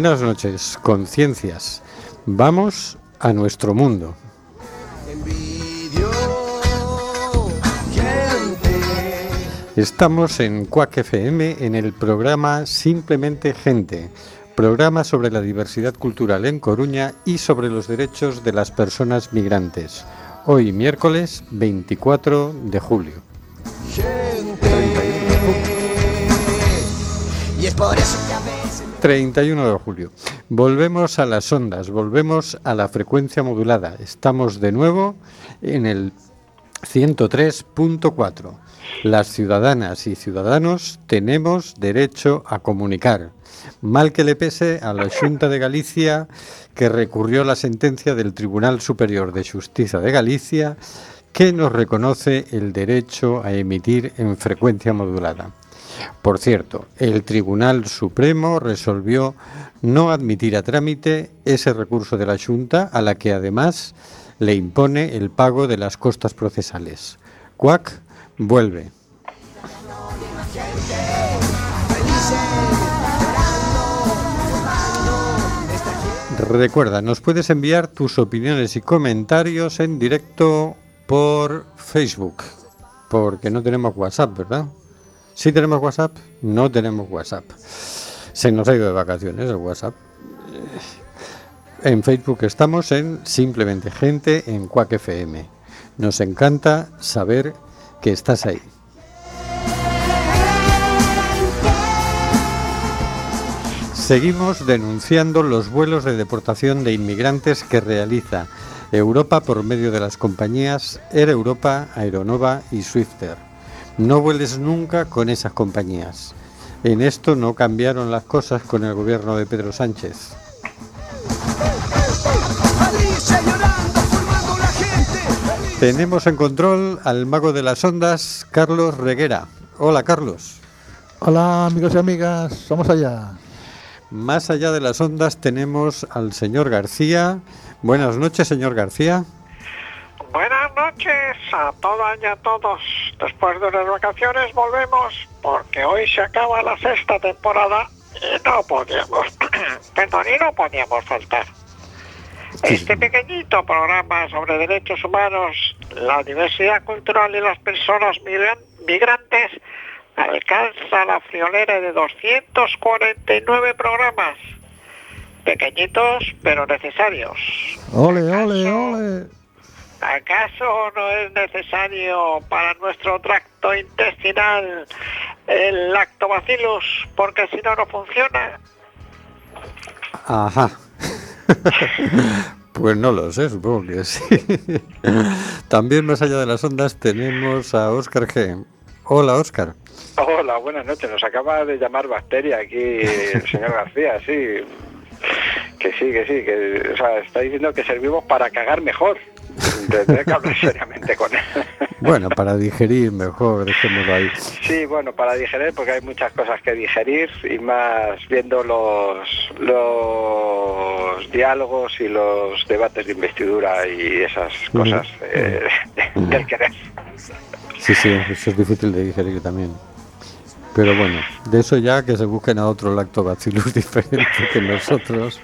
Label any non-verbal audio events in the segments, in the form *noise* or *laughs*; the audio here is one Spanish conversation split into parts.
Buenas noches, conciencias. Vamos a nuestro mundo. Gente. Estamos en Cuac FM en el programa Simplemente Gente, programa sobre la diversidad cultural en Coruña y sobre los derechos de las personas migrantes. Hoy miércoles 24 de julio. Y es por eso 31 de julio. Volvemos a las ondas, volvemos a la frecuencia modulada. Estamos de nuevo en el 103.4. Las ciudadanas y ciudadanos tenemos derecho a comunicar. Mal que le pese a la Junta de Galicia que recurrió la sentencia del Tribunal Superior de Justicia de Galicia que nos reconoce el derecho a emitir en frecuencia modulada. Por cierto, el Tribunal Supremo resolvió no admitir a trámite ese recurso de la Junta, a la que además le impone el pago de las costas procesales. Cuac vuelve. Recuerda, nos puedes enviar tus opiniones y comentarios en directo por Facebook, porque no tenemos WhatsApp, ¿verdad? ¿Sí tenemos WhatsApp? No tenemos WhatsApp. Se nos ha ido de vacaciones el WhatsApp. En Facebook estamos en Simplemente Gente en Cuac FM. Nos encanta saber que estás ahí. Seguimos denunciando los vuelos de deportación de inmigrantes que realiza Europa por medio de las compañías Air Europa, Aeronova y Swifter. No vueles nunca con esas compañías. En esto no cambiaron las cosas con el gobierno de Pedro Sánchez. Tenemos en control al mago de las ondas, Carlos Reguera. Hola, Carlos. Hola amigos y amigas, vamos allá. Más allá de las ondas tenemos al señor García. Buenas noches, señor García. Buenas noches a todas y a todos. Después de las vacaciones volvemos porque hoy se acaba la sexta temporada y no podíamos, *clears throat* perdón, y no podíamos faltar. Este pequeñito programa sobre derechos humanos, la diversidad cultural y las personas migran- migrantes alcanza la friolera de 249 programas. Pequeñitos pero necesarios. Ole, ole, ole. ¿Acaso no es necesario para nuestro tracto intestinal el lactobacillus porque si no no funciona? Ajá. *laughs* Pues no lo sé, supongo que sí. También más allá de las ondas tenemos a Óscar G. Hola, Óscar. Hola, buenas noches. Nos acaba de llamar Bacteria aquí el señor García, sí. Que sí, que sí, que o sea, está diciendo que servimos para cagar mejor. Tendré que hablar seriamente con él. *laughs* Bueno, para digerir mejor, dejémoslo ahí. Sí, bueno, para digerir, porque hay muchas cosas que digerir y más viendo los, los diálogos y los debates de investidura y esas cosas eh, del querer. Sí, sí, eso es difícil de digerir también. Pero bueno, de eso ya que se busquen a otro lactobacillus *laughs* diferente que nosotros.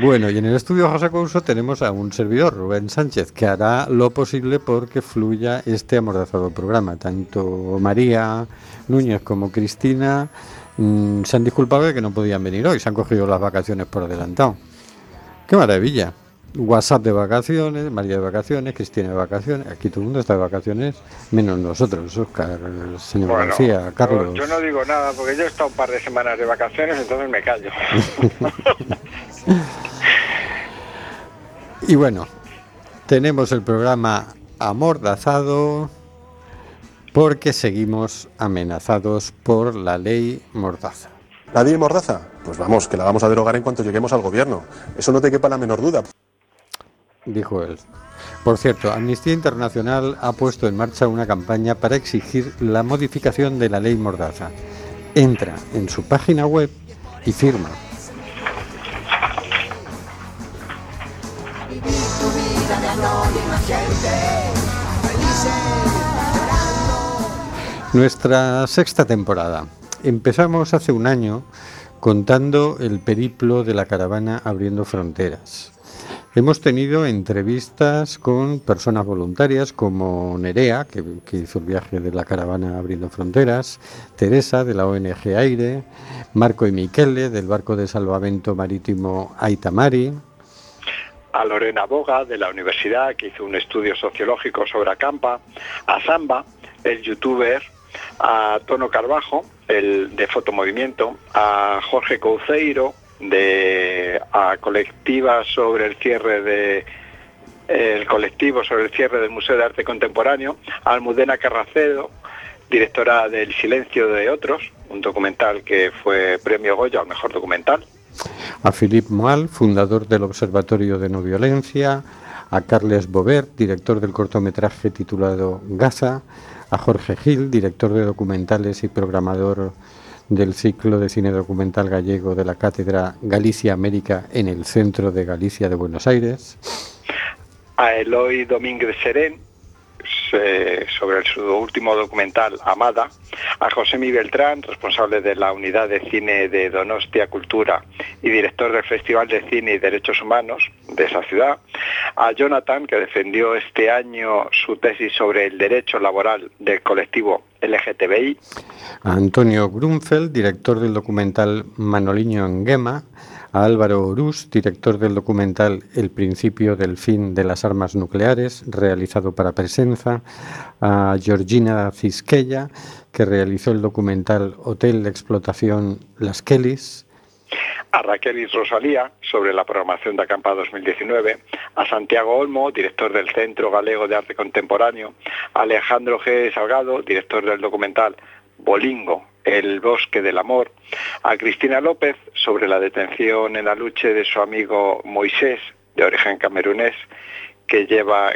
Bueno, y en el estudio José Couso tenemos a un servidor, Rubén Sánchez, que hará lo posible porque fluya este amordazado programa. Tanto María Núñez como Cristina mm, se han disculpado de que no podían venir hoy, se han cogido las vacaciones por adelantado. ¡Qué maravilla! WhatsApp de vacaciones, María de vacaciones, Cristina de vacaciones, aquí todo el mundo está de vacaciones, menos nosotros, Oscar, el señor Bueno, García, Carlos. Yo no digo nada porque yo he estado un par de semanas de vacaciones, entonces me callo. *laughs* *laughs* Y bueno, tenemos el programa amordazado porque seguimos amenazados por la ley Mordaza. ¿La ley Mordaza? Pues vamos, que la vamos a derogar en cuanto lleguemos al gobierno. Eso no te quepa la menor duda. Dijo él. Por cierto, Amnistía Internacional ha puesto en marcha una campaña para exigir la modificación de la ley Mordaza. Entra en su página web y firma. Nuestra sexta temporada. Empezamos hace un año contando el periplo de la caravana abriendo fronteras. Hemos tenido entrevistas con personas voluntarias como Nerea, que, hizo el viaje de la caravana abriendo fronteras, Teresa de la ONG Aire, Marco y Miquele del barco de salvamento marítimo Aitamari, a Lorena Boga de la universidad que hizo un estudio sociológico sobre Acampa, a Samba, el youtuber, a Tono Carbajo, el de Fotomovimiento, a Jorge Couceiro de a colectiva sobre el cierre de el colectivo sobre el cierre del Museo de Arte Contemporáneo, a Almudena Carracedo, directora del Silencio de Otros, un documental que fue premio Goya al mejor documental, a Philippe Moal, fundador del Observatorio de No Violencia, a Carles Bobert, director del cortometraje titulado Gaza, a Jorge Gil, director de documentales y programador del ciclo de cine documental gallego de la Cátedra Galicia América en el Centro de Galicia de Buenos Aires. A Eloy Domínguez Serén, sobre su último documental Amada, a José Mi Beltrán, responsable de la unidad de cine de Donostia Cultura y director del Festival de Cine y Derechos Humanos de esa ciudad, a Jonathan, que defendió este año su tesis sobre el derecho laboral del colectivo LGTBI, a Antonio Grunfeld, director del documental Manoliño en Gema, a Álvaro Orús, director del documental El principio del fin de las armas nucleares, realizado para Presenza, a Georgina Cisquella, que realizó el documental Hotel de Explotación Las Kellys, a Raquel y Rosalía sobre la programación de Acampa 2019, a Santiago Olmo, director del Centro Galego de Arte Contemporáneo, a Alejandro G. Salgado, director del documental Bolingo, el bosque del amor, a Cristina López sobre la detención en la lucha de su amigo Moisés, de origen camerunés, que lleva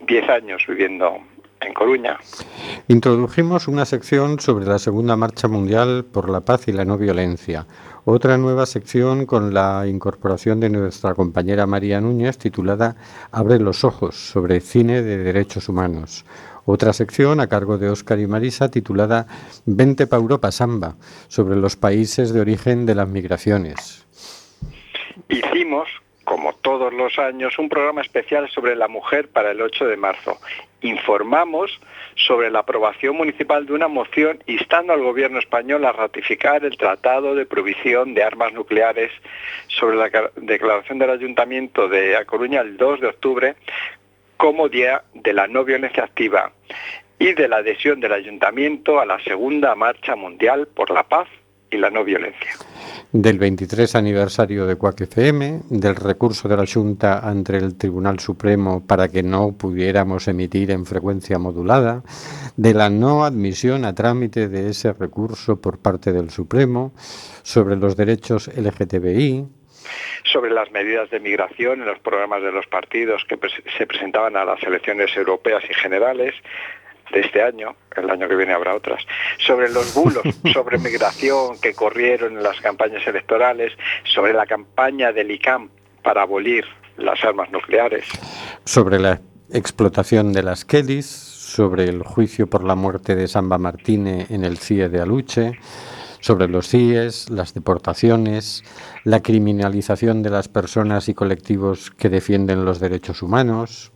10 años viviendo en Coruña. Introdujimos una sección sobre la Segunda Marcha Mundial por la Paz y la No Violencia. Otra nueva sección con la incorporación de nuestra compañera María Núñez titulada Abre los ojos sobre cine de derechos humanos. Otra sección a cargo de Óscar y Marisa titulada Vente pa Europa Samba, sobre los países de origen de las migraciones. Hicimos, como todos los años, un programa especial sobre la mujer para el 8 de marzo. Informamos sobre la aprobación municipal de una moción instando al gobierno español a ratificar el Tratado de Provisión de Armas Nucleares sobre la declaración del Ayuntamiento de A Coruña el 2 de octubre como Día de la No Violencia Activa y de la adhesión del Ayuntamiento a la Segunda Marcha Mundial por la Paz y la No Violencia. Del 23 aniversario de CUAC FM, del recurso de la Junta ante el Tribunal Supremo para que no pudiéramos emitir en frecuencia modulada, de la no admisión a trámite de ese recurso por parte del Supremo, sobre los derechos LGTBI, sobre las medidas de migración en los programas de los partidos que se presentaban a las elecciones europeas y generales de este año, el año que viene habrá otras, sobre los bulos *laughs* sobre migración que corrieron en las campañas electorales, sobre la campaña del ICAM para abolir las armas nucleares. Sobre la explotación de las Kellys, sobre el juicio por la muerte de Samba Martínez en el CIE de Aluche, sobre los CIES, las deportaciones, la criminalización de las personas y colectivos que defienden los derechos humanos.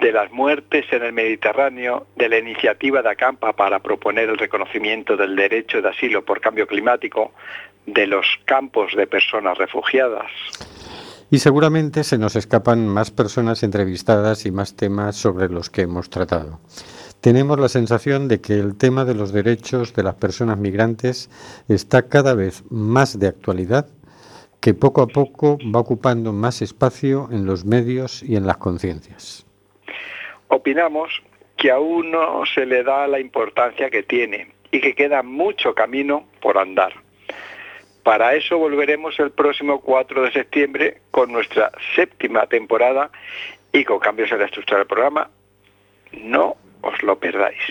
De las muertes en el Mediterráneo, de la iniciativa de Acampa para proponer el reconocimiento del derecho de asilo por cambio climático, de los campos de personas refugiadas. Y seguramente se nos escapan más personas entrevistadas y más temas sobre los que hemos tratado tenemos la sensación de que el tema de los derechos de las personas migrantes está cada vez más de actualidad, que poco a poco va ocupando más espacio en los medios y en las conciencias. Opinamos que aún no se le da la importancia que tiene y que queda mucho camino por andar. para eso volveremos el próximo 4 de septiembre con nuestra séptima temporada y con cambios en la estructura del programa. No os lo perdáis.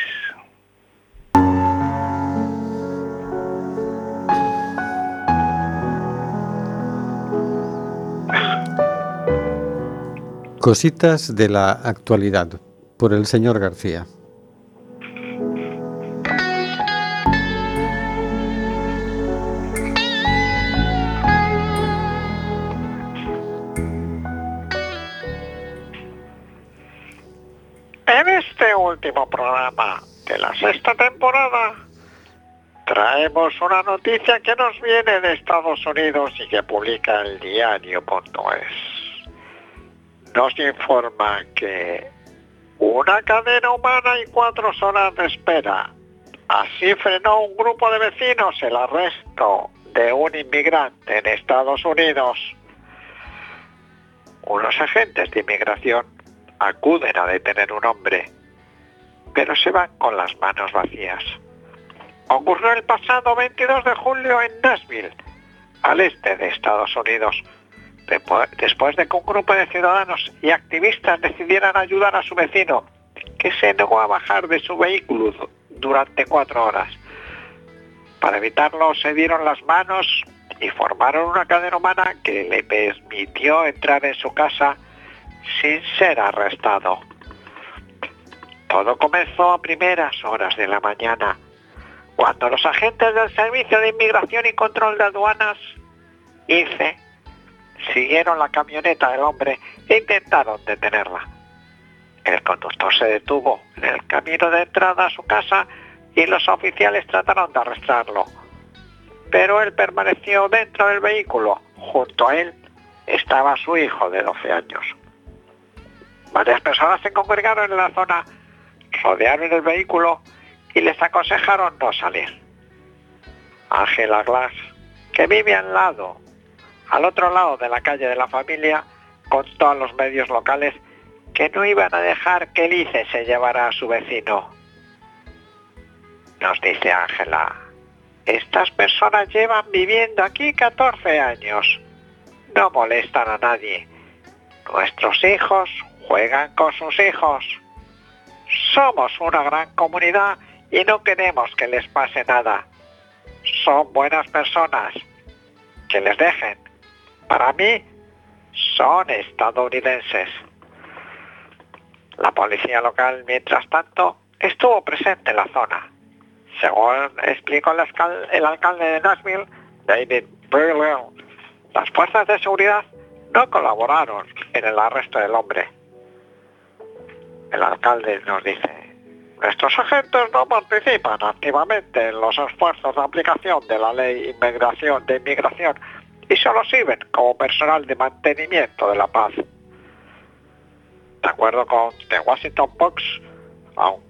Cositas de la actualidad por el señor García. Sexta temporada traemos una noticia que nos viene de Estados Unidos y que publica el diario.es. Nos informa que una cadena humana y cuatro horas de espera. Así frenó un grupo de vecinos el arresto de un inmigrante en Estados Unidos. Unos agentes de inmigración acuden a detener un hombre, pero se van con las manos vacías. Ocurrió el pasado 22 de julio en Nashville, al este de Estados Unidos, después de que un grupo de ciudadanos y activistas decidieran ayudar a su vecino, que se negó a bajar de su vehículo du- durante cuatro horas. Para evitarlo se dieron las manos y formaron una cadena humana que le permitió entrar en su casa sin ser arrestado. Todo comenzó a primeras horas de la mañana, cuando los agentes del Servicio de Inmigración y Control de Aduanas, ICE, siguieron la camioneta del hombre e intentaron detenerla. El conductor se detuvo en el camino de entrada a su casa y los oficiales trataron de arrestarlo. Pero él permaneció dentro del vehículo. Junto a él estaba su hijo de 12 años. Varias personas se congregaron en la zona, rodearon el vehículo y les aconsejaron no salir. Ángela Glass, que vive al lado, al otro lado de la calle de la familia, contó a los medios locales que no iban a dejar que Lice se llevara a su vecino. Nos dice Ángela, estas personas llevan viviendo aquí 14 años. No molestan a nadie. Nuestros hijos juegan con sus hijos. Somos una gran comunidad y no queremos que les pase nada. Son buenas personas. Que les dejen. Para mí, son estadounidenses. La policía local, mientras tanto, estuvo presente en la zona. Según explicó el, alcal- el alcalde de Nashville, David Burwell, las fuerzas de seguridad no colaboraron en el arresto del hombre. El alcalde nos dice, nuestros agentes no participan activamente en los esfuerzos de aplicación de la ley inmigración, de inmigración y solo sirven como personal de mantenimiento de la paz. De acuerdo con The Washington Post, aun-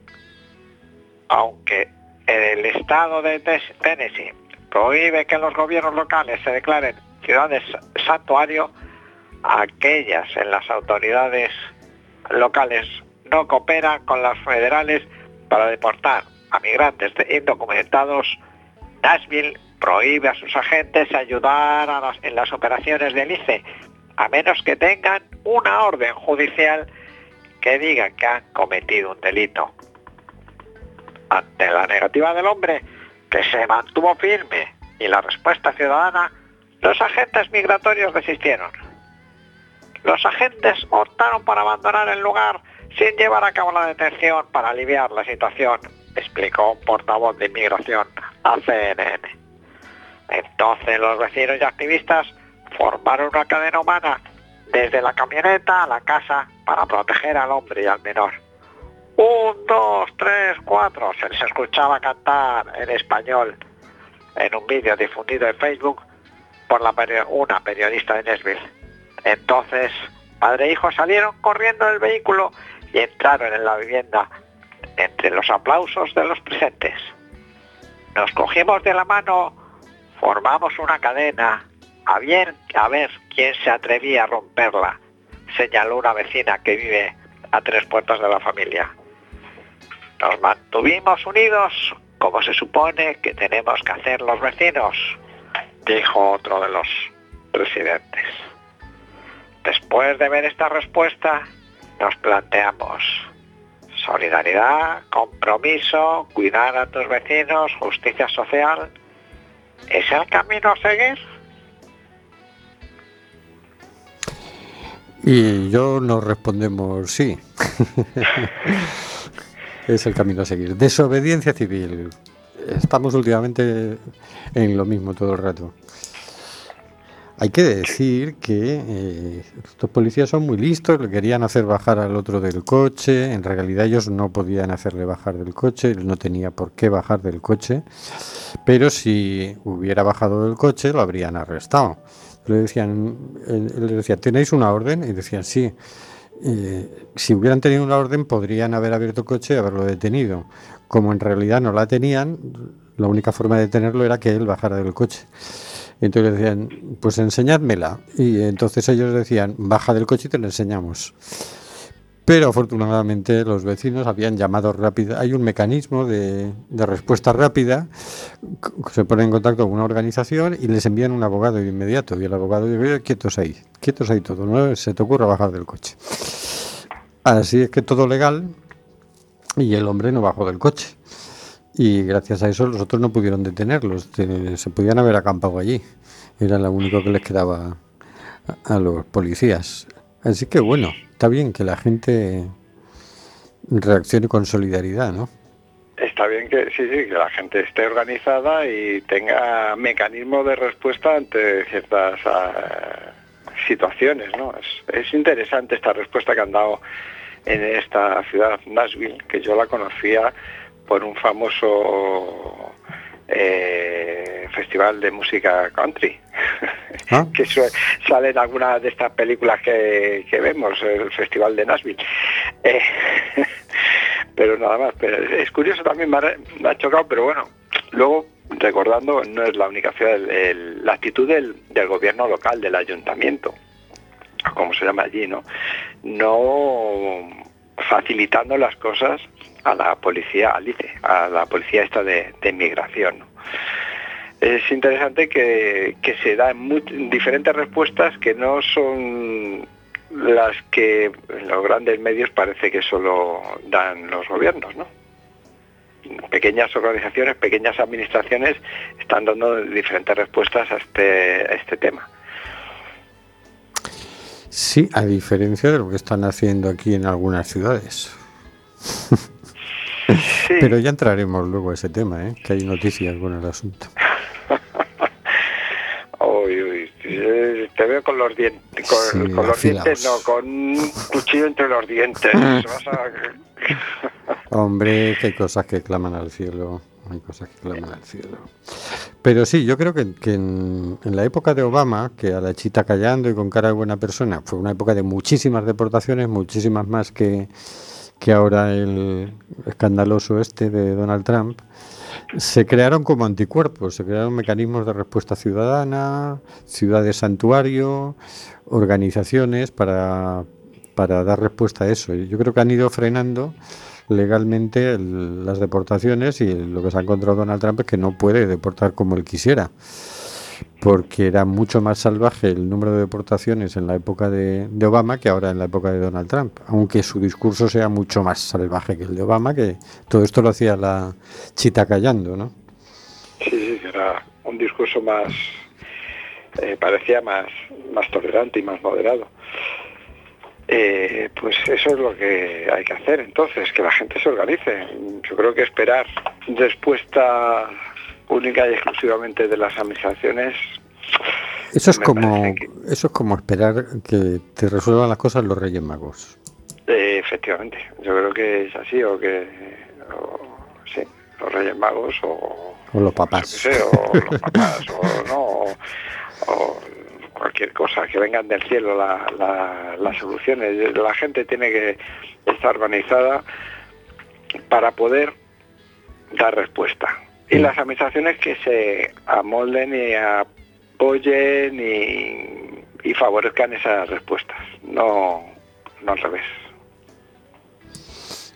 aunque el estado de Tennessee prohíbe que los gobiernos locales se declaren ciudades santuario, aquellas en las autoridades locales no cooperan con las federales para deportar a migrantes indocumentados, Nashville prohíbe a sus agentes ayudar en las operaciones del ICE, a menos que tengan una orden judicial que diga que han cometido un delito. Ante la negativa del hombre, que se mantuvo firme, y la respuesta ciudadana, los agentes migratorios desistieron. Los agentes optaron por abandonar el lugar sin llevar a cabo la detención para aliviar la situación, explicó un portavoz de inmigración a CNN. Entonces los vecinos y activistas formaron una cadena humana desde la camioneta a la casa para proteger al hombre y al menor. Un, dos, tres, cuatro, se les escuchaba cantar en español en un vídeo difundido en Facebook por una periodista de Nashville. Entonces, padre e hijo salieron corriendo del vehículo y entraron en la vivienda entre los aplausos de los presentes. Nos cogimos de la mano, formamos una cadena, a bien a ver quién se atrevía a romperla, señaló una vecina que vive a tres puertas de la familia. Nos mantuvimos unidos como se supone que tenemos que hacer los vecinos. dijo otro de los residentes. Después de ver esta respuesta, nos planteamos solidaridad, compromiso, cuidar a tus vecinos, justicia social. ¿Es el camino a seguir? Y yo nos respondemos sí. *laughs* es el camino a seguir. Desobediencia civil. Estamos últimamente en lo mismo todo el rato. Hay que decir que eh, estos policías son muy listos, le querían hacer bajar al otro del coche, en realidad ellos no podían hacerle bajar del coche, él no tenía por qué bajar del coche, pero si hubiera bajado del coche lo habrían arrestado. Le decían, él, él les decía, ¿tenéis una orden? Y decían, sí. Eh, si hubieran tenido una orden podrían haber abierto el coche y haberlo detenido. Como en realidad no la tenían, la única forma de detenerlo era que él bajara del coche. Entonces decían, pues enseñádmela. Y entonces ellos decían, baja del coche y te la enseñamos. Pero afortunadamente los vecinos habían llamado rápido. Hay un mecanismo de, respuesta rápida. Se pone en contacto con una organización y les envían un abogado de inmediato. Y el abogado dice, quietos ahí, quietos ahí todo, no se te ocurra bajar del coche. Así es que todo legal y el hombre no bajó del coche. Y gracias a eso los otros no pudieron detenerlos, te- se podían haber acampado allí. Era lo único que les quedaba a, los policías. Así que bueno, está bien que la gente reaccione con solidaridad, ¿no? Está bien que sí, sí, que la gente esté organizada y tenga mecanismos de respuesta ante ciertas ah, situaciones, ¿no? Es, es interesante esta respuesta que han dado en esta ciudad, Nashville, que yo la conocía por un famoso eh, festival de música country, Ah. *laughs* que sale en alguna de estas películas que, que vemos, el Festival de Nashville. Eh, *laughs* pero nada más, pero es curioso también, me ha, me ha chocado, pero bueno, luego recordando, no es la única ciudad, el- el- la actitud del, del gobierno local, del ayuntamiento, como se llama allí, ¿no? No facilitando las cosas a la policía, al ICE, a la policía esta de, de inmigración. Es interesante que, que se dan diferentes respuestas que no son las que los grandes medios parece que solo dan los gobiernos, ¿no? Pequeñas organizaciones, pequeñas administraciones están dando diferentes respuestas a este, a este tema. Sí, a diferencia de lo que están haciendo aquí en algunas ciudades. *laughs* Sí, Pero ya entraremos luego a ese tema, ¿eh? que hay noticias con el asunto. *laughs* Uy, uy, eh, te veo con los dientes, con, Sí, con los dientes, no, con un cuchillo entre los dientes. *laughs* Vas a- *laughs* Hombre, que hay cosas que claman al cielo. Hay cosas que claman al cielo. Pero sí, yo creo que, que en, en la época de Obama, que a la chita callando y con cara de buena persona, fue una época de muchísimas deportaciones, muchísimas más que, que ahora el escandaloso este de Donald Trump. Se crearon como anticuerpos, se crearon mecanismos de respuesta ciudadana, ciudades santuario, organizaciones para, para dar respuesta a eso. Y yo creo que han ido frenando legalmente el- las deportaciones y lo que se ha encontrado Donald Trump es que no puede deportar como él quisiera porque era mucho más salvaje el número de deportaciones en la época de, Obama que ahora en la época de Donald Trump, aunque su discurso sea mucho más salvaje que el de Obama, que todo esto lo hacía la chita callando, ¿no? Sí, sí, era un discurso más, eh, parecía más, más tolerante y más moderado. Eh, pues eso es lo que hay que hacer entonces, que la gente se organice. Yo creo que esperar respuesta única y exclusivamente de las administraciones Eso es como que- eso es como esperar que te resuelvan las cosas los Reyes Magos. Eh, efectivamente, yo creo que es así, o que, o, sí, los Reyes Magos, o, O los papás. sé, o los papás, o no, o, o cualquier cosa, que vengan del cielo la- la- las soluciones. La gente tiene que estar organizada para poder dar respuesta. Y las administraciones que se amolden y apoyen y, y favorezcan esas respuestas, no, no al revés.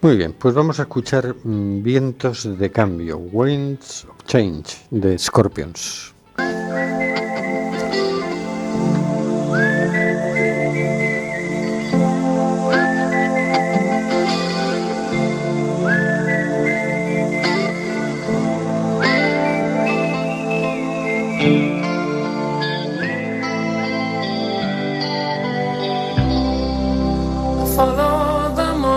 Muy bien, pues vamos a escuchar mm, Vientos de Cambio, Winds of Change, de Scorpions.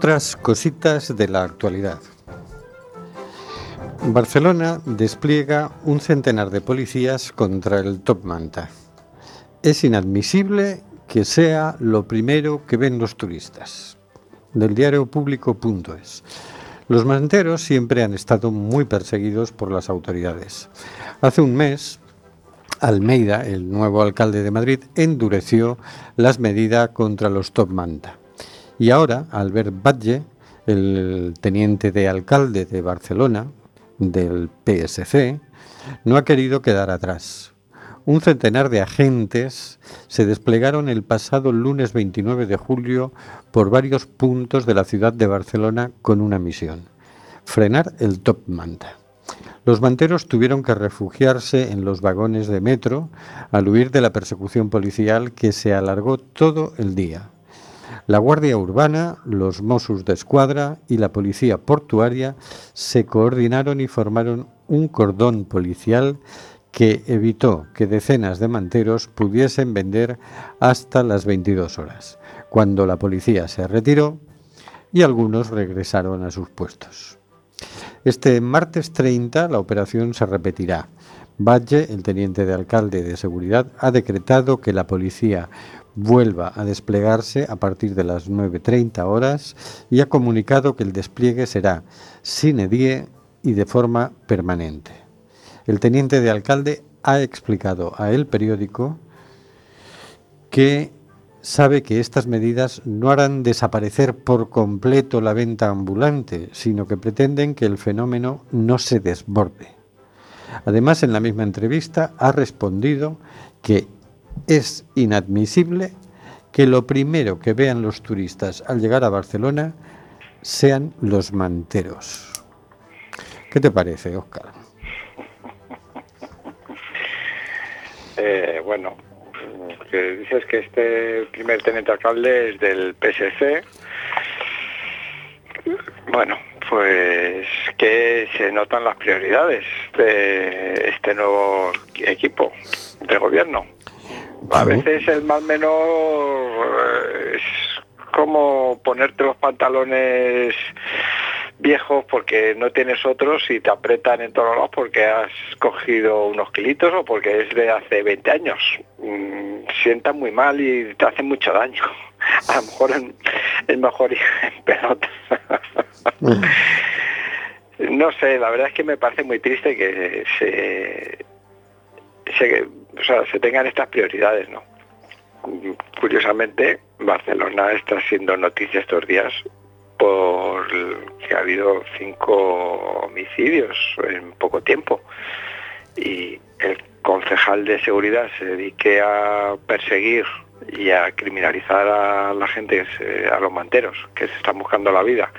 Otras cositas de la actualidad. Barcelona despliega un centenar de policías contra el Top Manta. Es inadmisible que sea lo primero que ven los turistas. Del diario público.es. Los manteros siempre han estado muy perseguidos por las autoridades. Hace un mes, Almeida, el nuevo alcalde de Madrid, endureció las medidas contra los Top Manta. Y ahora, Albert Batlle, el teniente de alcalde de Barcelona, del PSC, no ha querido quedar atrás. Un centenar de agentes se desplegaron el pasado lunes 29 de julio por varios puntos de la ciudad de Barcelona con una misión, frenar el top manta. Los manteros tuvieron que refugiarse en los vagones de metro al huir de la persecución policial que se alargó todo el día. La Guardia Urbana, los Mossos de Escuadra y la Policía Portuaria se coordinaron y formaron un cordón policial que evitó que decenas de manteros pudiesen vender hasta las 22 horas, cuando la policía se retiró y algunos regresaron a sus puestos. Este martes 30 la operación se repetirá. Valle, el teniente de alcalde de seguridad, ha decretado que la policía vuelva a desplegarse a partir de las 9.30 horas y ha comunicado que el despliegue será sine die y de forma permanente. El teniente de alcalde ha explicado a el periódico que sabe que estas medidas no harán desaparecer por completo la venta ambulante, sino que pretenden que el fenómeno no se desborde. Además, en la misma entrevista ha respondido que es inadmisible que lo primero que vean los turistas al llegar a Barcelona sean los manteros. ¿Qué te parece, Óscar? Eh, bueno, que dices que este primer teniente alcalde es del PSC. Bueno, pues que se notan las prioridades de este nuevo equipo de gobierno. A veces el más menor eh, es como ponerte los pantalones viejos porque no tienes otros y te apretan en todos lados porque has cogido unos kilitos o porque es de hace 20 años. Mm, sientan muy mal y te hacen mucho daño. A lo mejor es mejor ir en pelota. no sé, la verdad es que me parece muy triste que se, se, o sea, se tengan estas prioridades, ¿no? Curiosamente, Barcelona está siendo noticia estos días por que ha habido cinco homicidios en poco tiempo y el concejal de seguridad se dedique a perseguir y a criminalizar a la gente, a los manteros que se están buscando la vida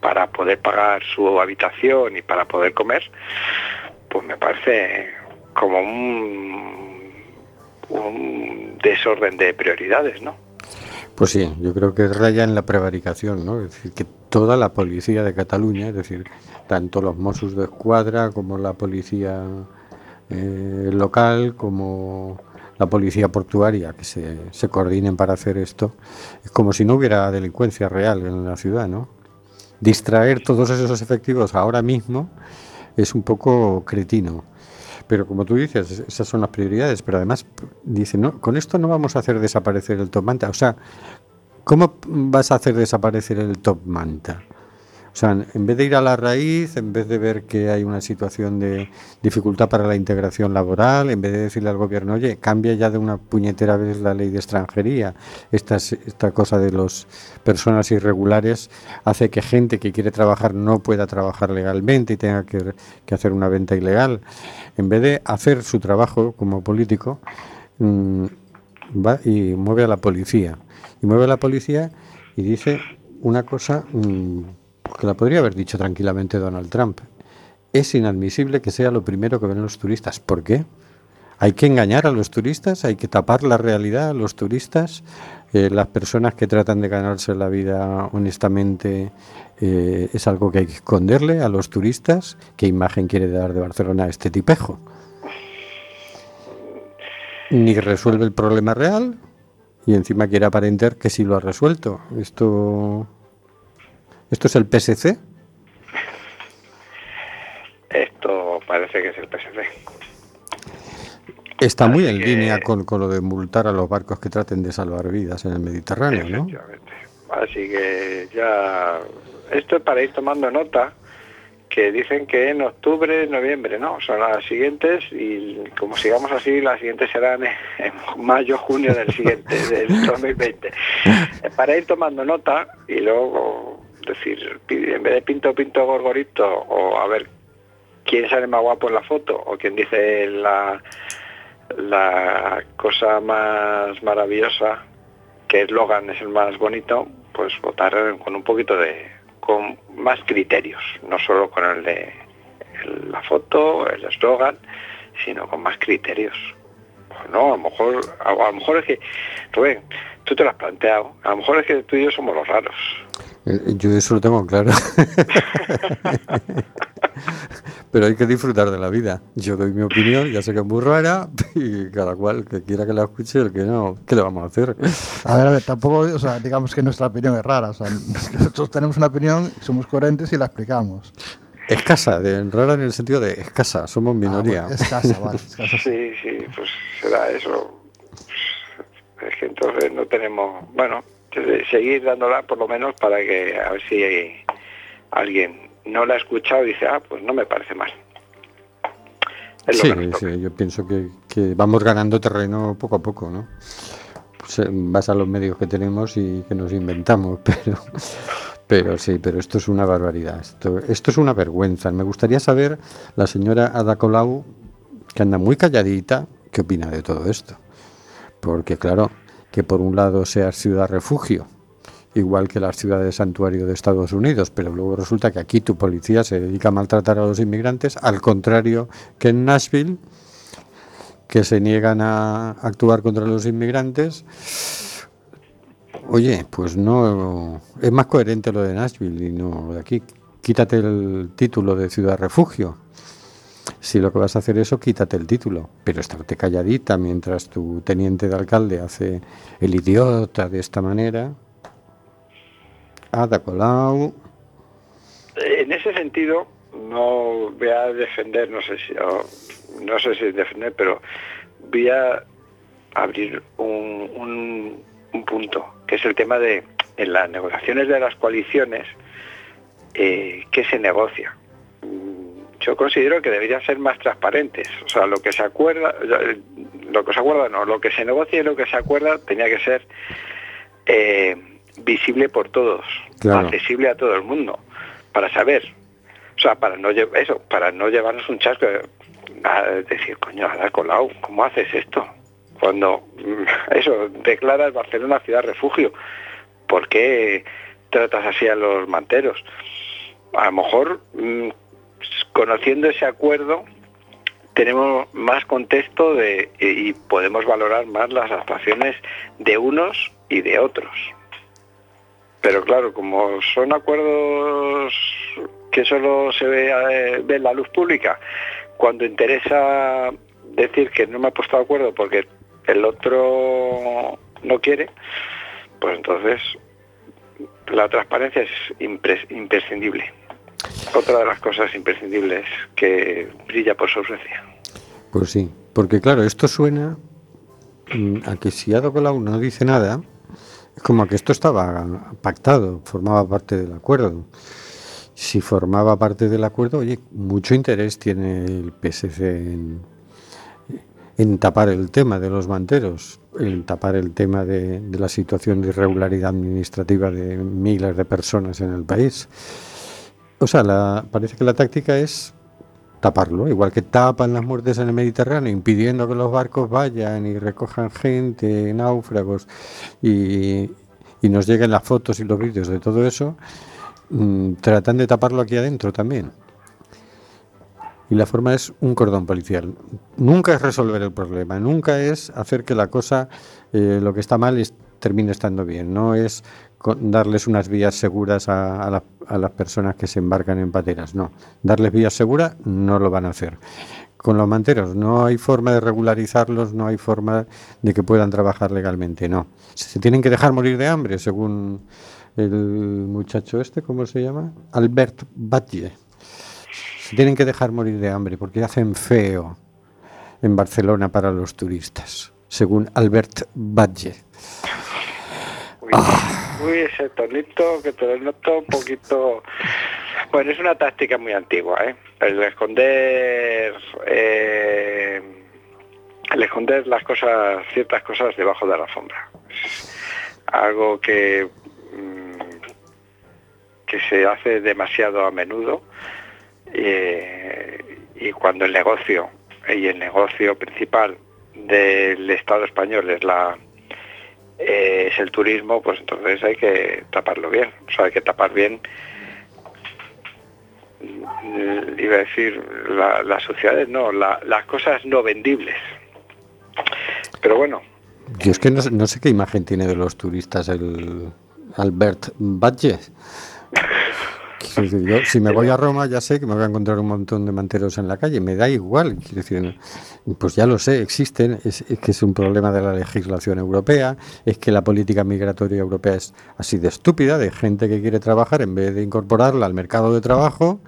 para poder pagar su habitación y para poder comer, pues me parece como un, un desorden de prioridades, ¿no? Pues sí, yo creo que raya en la prevaricación, ¿no? Es decir, que toda la policía de Cataluña, es decir, tanto los Mossos de Escuadra como la policía eh, local, como la policía portuaria, que se, se coordinen para hacer esto, es como si no hubiera delincuencia real en la ciudad, ¿no? Distraer todos esos efectivos ahora mismo es un poco cretino. Pero como tú dices, esas son las prioridades. Pero además, dice, no, con esto no vamos a hacer desaparecer el top manta. O sea, ¿cómo vas a hacer desaparecer el top manta? O sea, en vez de ir a la raíz, en vez de ver que hay una situación de dificultad para la integración laboral, en vez de decirle al gobierno, oye, cambia ya de una puñetera vez la ley de extranjería, esta, es- esta cosa de las personas irregulares hace que gente que quiere trabajar no pueda trabajar legalmente y tenga que, que hacer una venta ilegal. En vez de hacer su trabajo como político, mm, va y mueve a la policía. Y mueve a la policía y dice una cosa mm, que la podría haber dicho tranquilamente Donald Trump. Es inadmisible que sea lo primero que ven los turistas. ¿Por qué? Hay que engañar a los turistas, hay que tapar la realidad a los turistas. Eh, las personas que tratan de ganarse la vida honestamente eh, es algo que hay que esconderle a los turistas. ¿Qué imagen quiere dar de Barcelona este tipejo? Ni resuelve el problema real y encima quiere aparentar que sí lo ha resuelto. Esto, esto es el PSC. Esto parece que es el PSC. Está muy en que- línea con, con lo de multar a los barcos que traten de salvar vidas en el Mediterráneo, ¿no? Así que ya esto es para ir tomando nota que dicen que en octubre, noviembre, ¿no? Son las siguientes y como sigamos así, las siguientes serán en mayo, junio del siguiente, del 2020. Eh, *laughs* Para ir tomando nota y luego decir, pi- en vez de pinto, pinto, gorgorito o a ver quién sale más guapo en la foto o quién dice la, la cosa más maravillosa que eslogan es el más bonito, pues votar con un poquito de, con más criterios, no solo con el de la foto, el eslogan, sino con más criterios. No, a lo mejor, a, a lo mejor es que, Rubén, tú te lo has planteado, a lo mejor es que tú y yo somos los raros. Eh, Yo eso lo tengo claro. *laughs* Pero hay que disfrutar de la vida. Yo doy mi opinión, ya sé que es muy rara, *laughs* y cada cual que quiera que la escuche, el que no, ¿qué le vamos a hacer? A ver, a ver, tampoco, o sea, digamos que nuestra opinión es rara. O sea, nosotros tenemos una opinión, somos coherentes y la explicamos. Escasa, de, rara en el sentido de escasa, somos minoría. Ah, bueno, escasa, *laughs* vale, escasa. Sí, sí, pues será eso. Es que entonces no tenemos, bueno, seguir dándola por lo menos para que a ver si alguien no la ha escuchado y dice, ah, pues no me parece mal. Sí, yo pienso que, que vamos ganando terreno poco a poco, ¿no? Pues, base a los medios que tenemos y que nos inventamos, *laughs* pero, pero sí, pero esto es una barbaridad, esto, esto es una vergüenza. Me gustaría saber, la señora Ada Colau, que anda muy calladita, ¿qué opina de todo esto? Porque claro, que por un lado sea ciudad refugio, igual que las ciudades santuario de Estados Unidos, pero luego resulta que aquí tu policía se dedica a maltratar a los inmigrantes, al contrario que en Nashville, que se niegan a actuar contra los inmigrantes. Oye, pues no, es más coherente lo de Nashville y no lo de aquí. Quítate el título de ciudad refugio. Si lo que vas a hacer eso, quítate el título, pero estarte calladita mientras tu teniente de alcalde hace el idiota de esta manera. Ada Colau. En ese sentido, no voy a defender, no sé si, no sé si defender, pero voy a abrir un punto, que es el tema de en las negociaciones de las coaliciones, eh, ¿qué se negocia? Yo considero que deberían ser más transparentes. O sea, lo que se acuerda, eh, lo que se acuerda no, lo que se negocia y lo que se acuerda tenía que ser eh, visible por todos, Claro. accesible a todo el mundo, para saber. O sea, para no lle- eso, para no llevarnos un chasco, de- a decir, coño, Ada Colau, ¿cómo haces esto? Cuando mm, *laughs* eso declaras Barcelona ciudad refugio, ¿por qué tratas así a los manteros? A lo mejor mm, conociendo ese acuerdo tenemos más contexto de, y podemos valorar más las actuaciones de unos y de otros. Pero claro, como son acuerdos que solo se ve, eh, ve en la luz pública, cuando interesa decir que no me he puesto de acuerdo porque el otro no quiere, pues entonces la transparencia es impres- imprescindible. Otra de las cosas imprescindibles que brilla por su ausencia. Pues sí, porque claro, esto suena mm, a que si Ada Colau no dice nada, es como que esto estaba pactado, formaba parte del acuerdo. Si formaba parte del acuerdo, oye, mucho interés tiene el PSC en, en tapar el tema de los manteros, en tapar el tema de la situación de irregularidad administrativa de miles de personas en el país. O sea, la- parece que la táctica es taparlo, igual que tapan las muertes en el Mediterráneo, impidiendo que los barcos vayan y recojan gente, náufragos, y, nos lleguen las fotos y los vídeos de todo eso, mm, tratan de taparlo aquí adentro también. Y la forma es un cordón policial. Nunca es resolver el problema, nunca es hacer que la cosa, eh, lo que está mal, es- termine estando bien. No es darles unas vías seguras a, a la- a las personas que se embarcan en pateras. No, darles vías seguras no lo van a hacer. Con los manteros no hay forma de regularizarlos, no hay forma de que puedan trabajar legalmente. No, se tienen que dejar morir de hambre, según el muchacho este, ¿cómo se llama? Albert Batlle. Se tienen que dejar morir de hambre porque hacen feo en Barcelona para los turistas, según Albert Batlle. Uy, uy, ese tonito que te lo noto un poquito... Bueno, es una táctica muy antigua, ¿eh? El de esconder... eh, el esconder las cosas, ciertas cosas debajo de la alfombra. Algo que... mm, que se hace demasiado a menudo eh, y cuando el negocio y el negocio principal del Estado español es la eh, es el turismo, pues entonces hay que taparlo bien. O sea, hay que tapar bien, mm, iba a decir, la- las sociedades, no, la- las cosas no vendibles. Pero bueno, Yo es que no, no sé qué imagen tiene de los turistas el Albert Batlle. Yo, si me voy a Roma ya sé que me voy a encontrar un montón de manteros en la calle, me da igual, quiero decir, pues ya lo sé, existen, es, es que es un problema de la legislación europea, es que la política migratoria europea es así de estúpida, de gente que quiere trabajar en vez de incorporarla al mercado de trabajo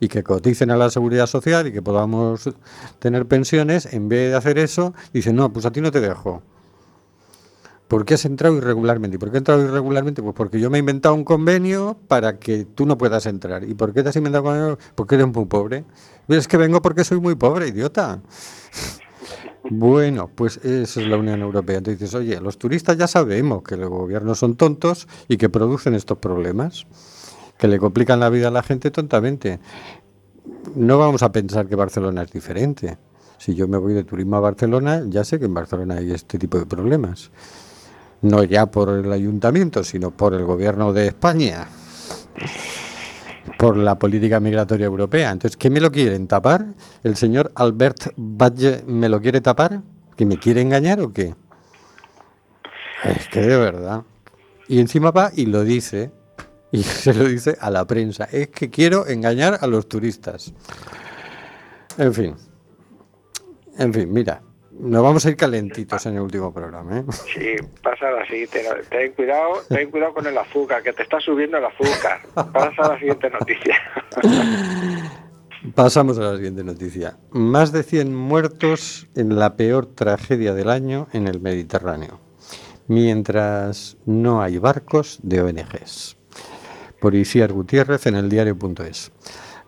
y que coticen a la seguridad social y que podamos tener pensiones, en vez de hacer eso, dicen, no, pues a ti no te dejo. ¿Por qué has entrado irregularmente? ¿Y por qué he entrado irregularmente? Pues porque yo me he inventado un convenio para que tú no puedas entrar. ¿Y por qué te has inventado un convenio? Porque eres muy pobre. Es que vengo porque soy muy pobre, idiota. Bueno, pues eso es la Unión Europea. Entonces dices, oye, los turistas ya sabemos que los gobiernos son tontos y que producen estos problemas, que le complican la vida a la gente tontamente. No vamos a pensar que Barcelona es diferente. Si yo me voy de turismo a Barcelona, ya sé que en Barcelona hay este tipo de problemas. No ya por el ayuntamiento, sino por el gobierno de España por la política migratoria europea. Entonces, ¿qué me lo quieren tapar? ¿El señor Albert Badge me lo quiere tapar? ¿Que me quiere engañar o qué? Es que de verdad. Y encima va y lo dice, y *laughs* se lo dice a la prensa. Es que quiero engañar a los turistas. En fin. En fin, mira. Nos vamos a ir calentitos en el último programa, ¿eh? *laughs* Sí, pasa así. Ten, ten cuidado, ten cuidado con el azúcar, que te está subiendo el azúcar. Pasa a la siguiente noticia. *laughs* Pasamos a la siguiente noticia. Más de 100 muertos en la peor tragedia del año en el Mediterráneo, mientras no hay barcos de ONGs. Por Gutiérrez en el diario.es.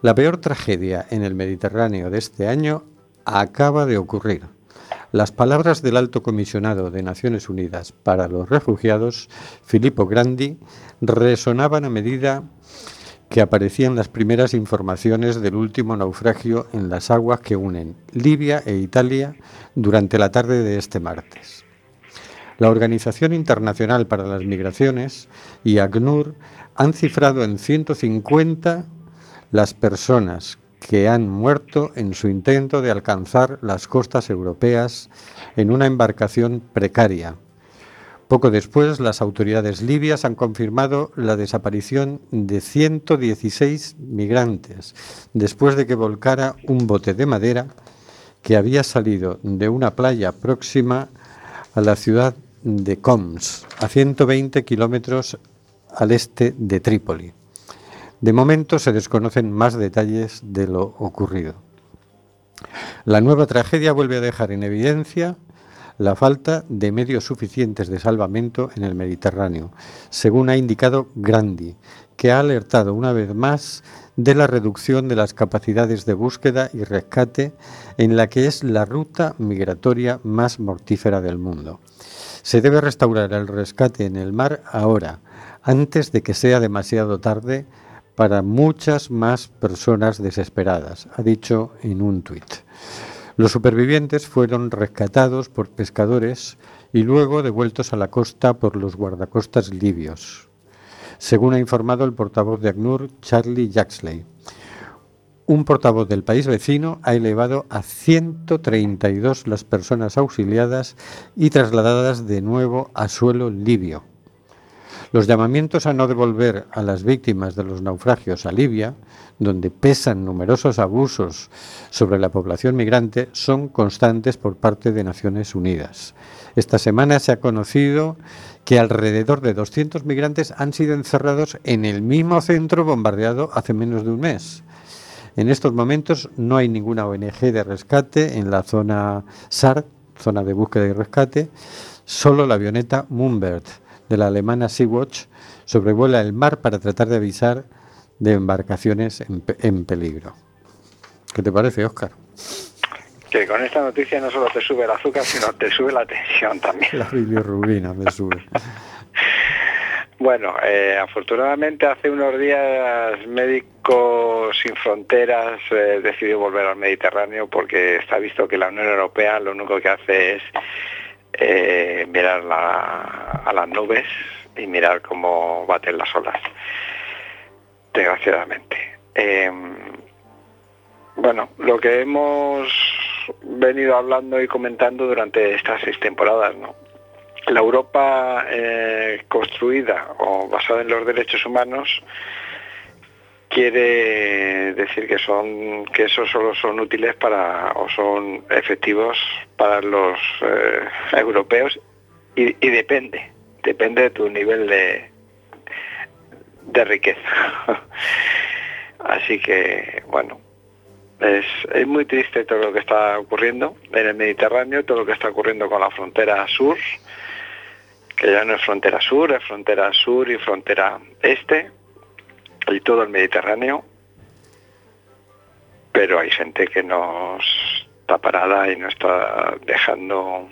La peor tragedia en el Mediterráneo de este año acaba de ocurrir. Las palabras del alto comisionado de Naciones Unidas para los Refugiados, Filippo Grandi, resonaban a medida que aparecían las primeras informaciones del último naufragio en las aguas que unen Libia e Italia durante la tarde de este martes. La Organización Internacional para las Migraciones y ACNUR han cifrado en 150 las personas que han muerto en su intento de alcanzar las costas europeas en una embarcación precaria. Poco después, las autoridades libias han confirmado la desaparición de 116 migrantes, después de que volcara un bote de madera que había salido de una playa próxima a la ciudad de Coms, a 120 kilómetros al este de Trípoli. De momento se desconocen más detalles de lo ocurrido. La nueva tragedia vuelve a dejar en evidencia la falta de medios suficientes de salvamento en el Mediterráneo, según ha indicado Grandi, que ha alertado una vez más de la reducción de las capacidades de búsqueda y rescate en la que es la ruta migratoria más mortífera del mundo. Se debe restaurar el rescate en el mar ahora, antes de que sea demasiado tarde para muchas más personas desesperadas, ha dicho en un tuit. Los supervivientes fueron rescatados por pescadores y luego devueltos a la costa por los guardacostas libios, según ha informado el portavoz de ACNUR, Charlie Jaxley. Un portavoz del país vecino ha elevado a 132 las personas auxiliadas y trasladadas de nuevo a suelo libio. Los llamamientos a no devolver a las víctimas de los naufragios a Libia, donde pesan numerosos abusos sobre la población migrante, son constantes por parte de Naciones Unidas. Esta semana se ha conocido que alrededor de 200 migrantes han sido encerrados en el mismo centro bombardeado hace menos de un mes. En estos momentos no hay ninguna ONG de rescate en la zona SAR, zona de búsqueda y rescate, solo la avioneta Moonbird de la alemana Sea-Watch sobrevuela el mar para tratar de avisar de embarcaciones en, pe- en peligro. ¿Qué te parece, Oscar? Que con esta noticia no solo te sube el azúcar, sino te sube la tensión también. La bilirrubina me sube. *laughs* Bueno, eh, afortunadamente hace unos días Médicos Sin Fronteras eh, decidió volver al Mediterráneo porque está visto que la Unión Europea lo único que hace es eh, mirar la- a las nubes y mirar cómo baten las olas, desgraciadamente. Eh, bueno, lo que hemos venido hablando y comentando durante estas seis temporadas, ¿no? La Europa eh, construida o basada en los derechos humanos quiere decir que son que esos solo son útiles para o son efectivos para los eh, europeos y, y depende depende de tu nivel de de riqueza. *laughs* Así que bueno es, es muy triste todo lo que está ocurriendo en el Mediterráneo todo lo que está ocurriendo con la frontera sur que ya no es frontera sur, es frontera sur y frontera este, y todo el Mediterráneo, pero hay gente que nos está parada y no está dejando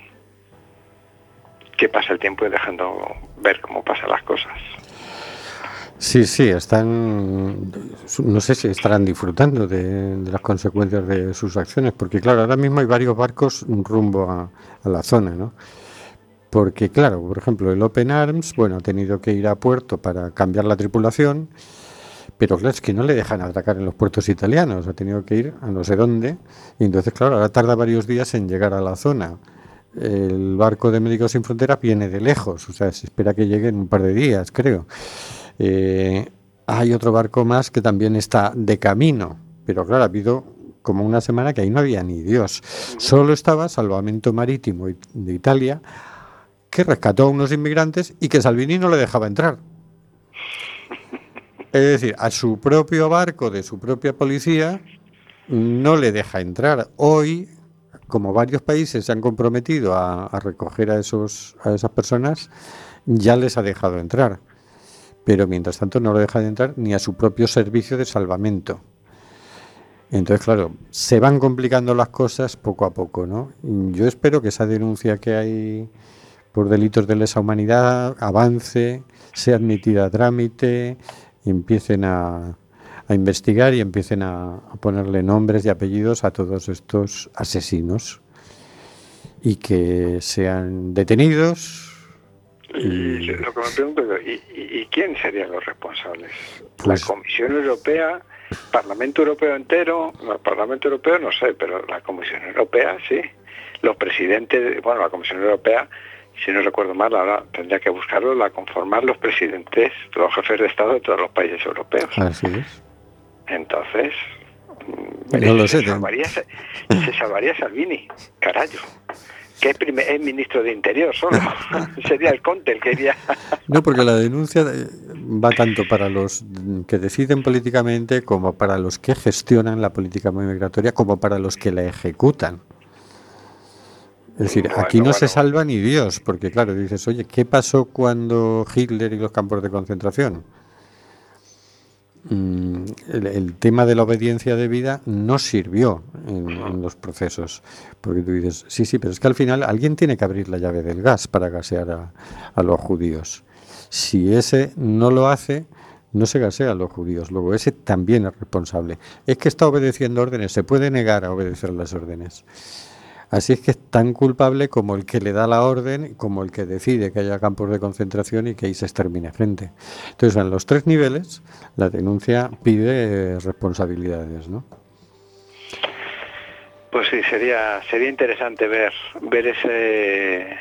que pase el tiempo y dejando ver cómo pasan las cosas. Sí, sí, están, no sé si estarán disfrutando de, las consecuencias de sus acciones, porque claro, ahora mismo hay varios barcos rumbo a la zona, ¿no? Porque claro, por ejemplo, el Open Arms, bueno, ha tenido que ir a puerto para cambiar la tripulación, pero claro, es que no le dejan atracar en los puertos italianos, ha tenido que ir a no sé dónde, y entonces claro, ahora tarda varios días en llegar a la zona. El barco de Médicos Sin Fronteras viene de lejos, o sea, se espera que llegue en un par de días, creo. Eh, hay otro barco más que también está de camino, pero claro, ha habido como una semana que ahí no había ni Dios. Solo estaba Salvamento Marítimo de Italia, que rescató a unos inmigrantes y que Salvini no le dejaba entrar. Es decir, a su propio barco de su propia policía no le deja entrar. Hoy, como varios países se han comprometido a, recoger a, esos, a esas personas, ya les ha dejado entrar pero mientras tanto no lo deja de entrar ni a su propio servicio de salvamento. Entonces, claro, se van complicando las cosas poco a poco, ¿no? Yo espero que esa denuncia que hay por delitos de lesa humanidad avance, sea admitida a trámite, y empiecen a, a investigar y empiecen a, a ponerle nombres y apellidos a todos estos asesinos y que sean detenidos Y yo lo que me pregunto es, ¿y, y- y quién serían los responsables? Pues- la Comisión Europea, Parlamento Europeo entero, el Parlamento Europeo no sé, pero la Comisión Europea sí. Los presidentes, bueno, la Comisión Europea, si no recuerdo mal, ahora tendría que buscarlo, la conformar los presidentes, los jefes de Estado de todos los países europeos. Así es. Entonces, mm, No lo se sé, salvaría, se, se salvaría Salvini, carayo. Que es, primer- es ministro de Interior solo. *laughs* Sería el Conte el que iría. No, porque la denuncia eh, va tanto para los mm, que deciden políticamente como para los que gestionan la política migratoria como para los que la ejecutan. Es decir, aquí no Bueno, se salva ni Dios, porque claro, dices, oye, ¿qué pasó cuando Hitler y los campos de concentración? Mm, el, el tema de la obediencia debida no sirvió en, en los procesos, porque tú dices, sí, sí, pero es que al final alguien tiene que abrir la llave del gas para gasear a, a los judíos. Si ese no lo hace, no se gasea a los judíos, luego ese también es responsable. Es que está obedeciendo órdenes, se puede negar a obedecer las órdenes. Así es que es tan culpable como el que le da la orden, como el que decide que haya campos de concentración y que ahí se extermine gente. Entonces, en los tres niveles, la denuncia pide eh, responsabilidades, ¿no? Pues sí, sería sería interesante ver ver ese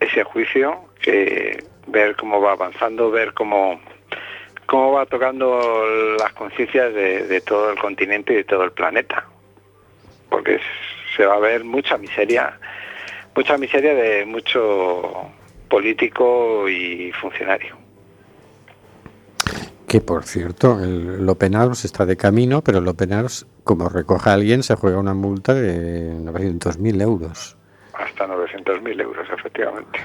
ese juicio, que ver cómo va avanzando, ver cómo cómo va tocando las conciencias de, de todo el continente y de todo el planeta, porque es- se va a ver mucha miseria, mucha miseria de mucho político y funcionario. Que por cierto, el, Open Arms está de camino, pero el Open Arms, como recoja a alguien, se juega una multa de 900.000 euros. Hasta 900.000 euros, efectivamente.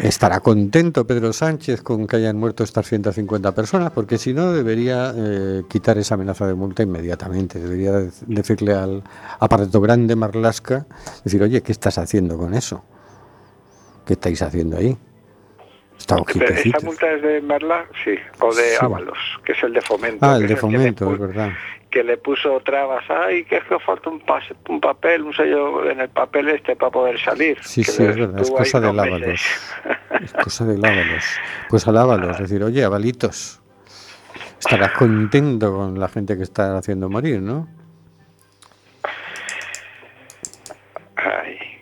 Estará contento Pedro Sánchez con que hayan muerto estas 150 personas, porque si no debería eh, quitar esa amenaza de multa inmediatamente. Debería de- decirle al aparato grande Marlasca, decir, oye, ¿qué estás haciendo con eso? ¿Qué estáis haciendo ahí? Estamos Pero ¿Esta quietecitos. multa es de Merla? Sí, o de Sí. Ábalos, que es el de Fomento. Ah, el de es fomento, es verdad. Que le puso trabas, ay, que es que falta un, pase- un papel, un sello en el papel este para poder salir. Sí, sí, es verdad, es cosa de dos Ábalos. meses. Es cosa de Ábalos. Pues al Ábalos, decir, oye, Abalitos, estarás contento con la gente que está haciendo morir, ¿no?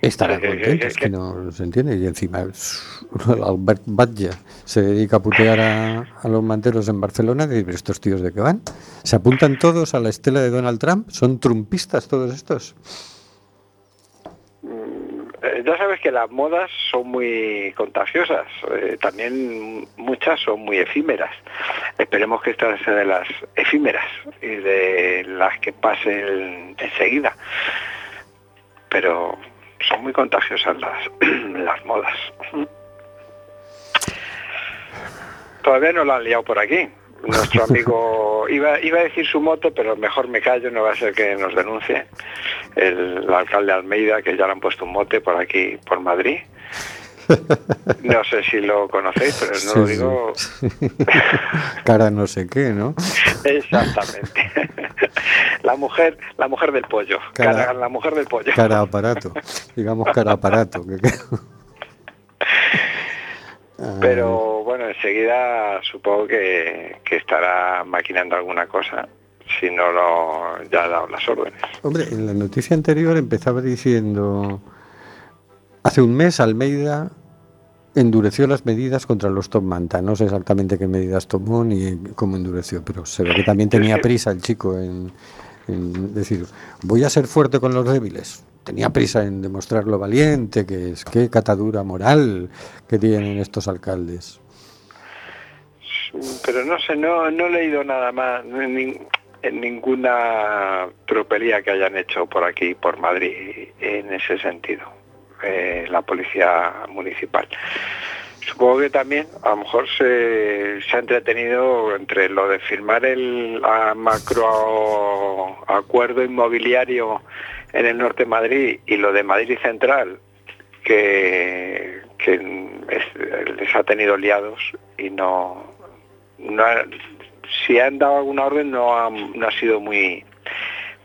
Ay. Estará Que- que- contento, que- no se entiende. Y encima, *laughs* Albert Batlle se dedica a putear a, a los manteros en Barcelona. Y dice, "¿Pero estos tíos de qué van? ¿Se apuntan todos a la estela de Donald Trump? ¿Son trumpistas todos estos? Eh, Ya sabes que las modas son muy contagiosas, eh, también muchas son muy efímeras. Esperemos que esta sea de las efímeras y de las que pasen enseguida. Pero son muy contagiosas las, *clears throat* las modas. Todavía no lo han liado por aquí. Nuestro amigo, *laughs* iba, iba a decir su mote, pero mejor me callo, no va a ser que nos denuncie. El, el alcalde Almeida, que ya le han puesto un mote por aquí, por Madrid. No sé si lo conocéis, pero no Sí, lo sí. digo *laughs* Cara no sé qué, ¿no? exactamente. La mujer, la mujer del pollo. Cara- Cara- la mujer del pollo. Cara aparato. Digamos cara aparato. Pero bueno, enseguida supongo que, que estará maquinando alguna cosa, si no lo ya ha dado las órdenes. Hombre, en la noticia anterior empezaba diciendo, hace un mes Almeida endureció las medidas contra los top manta. No sé exactamente qué medidas tomó ni cómo endureció, pero se ve que también tenía prisa el chico en, en decir, voy a ser fuerte con los débiles. Tenía prisa en demostrar lo valiente que es, qué catadura moral que tienen estos alcaldes. Pero no sé, no, no he leído nada más en ninguna tropelía que hayan hecho por aquí, por Madrid, en ese sentido, eh, la policía municipal. Supongo que también a lo mejor se, ha entretenido entre lo de firmar el macro acuerdo inmobiliario en el norte de Madrid y lo de Madrid Central, que, que es- les ha tenido liados y no, no ha- si han dado alguna orden no ha, no ha sido muy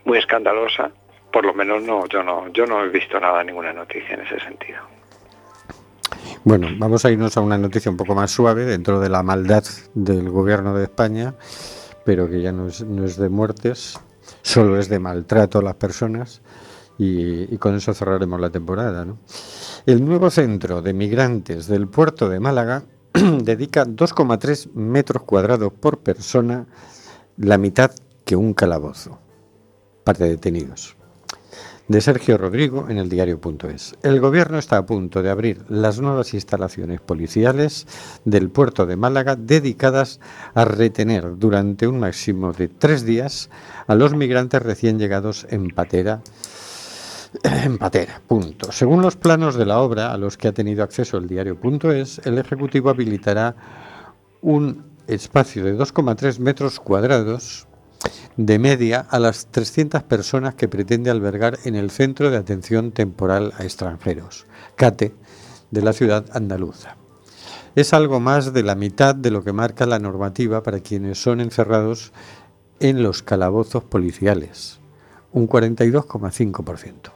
muy escandalosa por lo menos no yo no yo no he visto nada ninguna noticia en ese sentido Bueno, vamos a irnos a una noticia un poco más suave dentro de la maldad del gobierno de España, pero que ya no es, no es de muertes, solo es de maltrato a las personas y, con eso cerraremos la temporada. ¿no? El nuevo centro de migrantes del puerto de Málaga *clears throat* dedica 2,3 metros cuadrados por persona, la mitad que un calabozo, para detenidos de Sergio Rodrigo en el diario.es. El gobierno está a punto de abrir las nuevas instalaciones policiales del puerto de Málaga dedicadas a retener durante un máximo de tres días a los migrantes recién llegados en patera. *clears throat* En patera, punto. Según los planos de la obra a los que ha tenido acceso el diario.es, el Ejecutivo habilitará un espacio de 2,3 metros cuadrados de media a las 300 personas que pretende albergar en el Centro de Atención Temporal a Extranjeros, CATE, de la ciudad andaluza. Es algo más de la mitad de lo que marca la normativa para quienes son encerrados en los calabozos policiales, un 42,5%.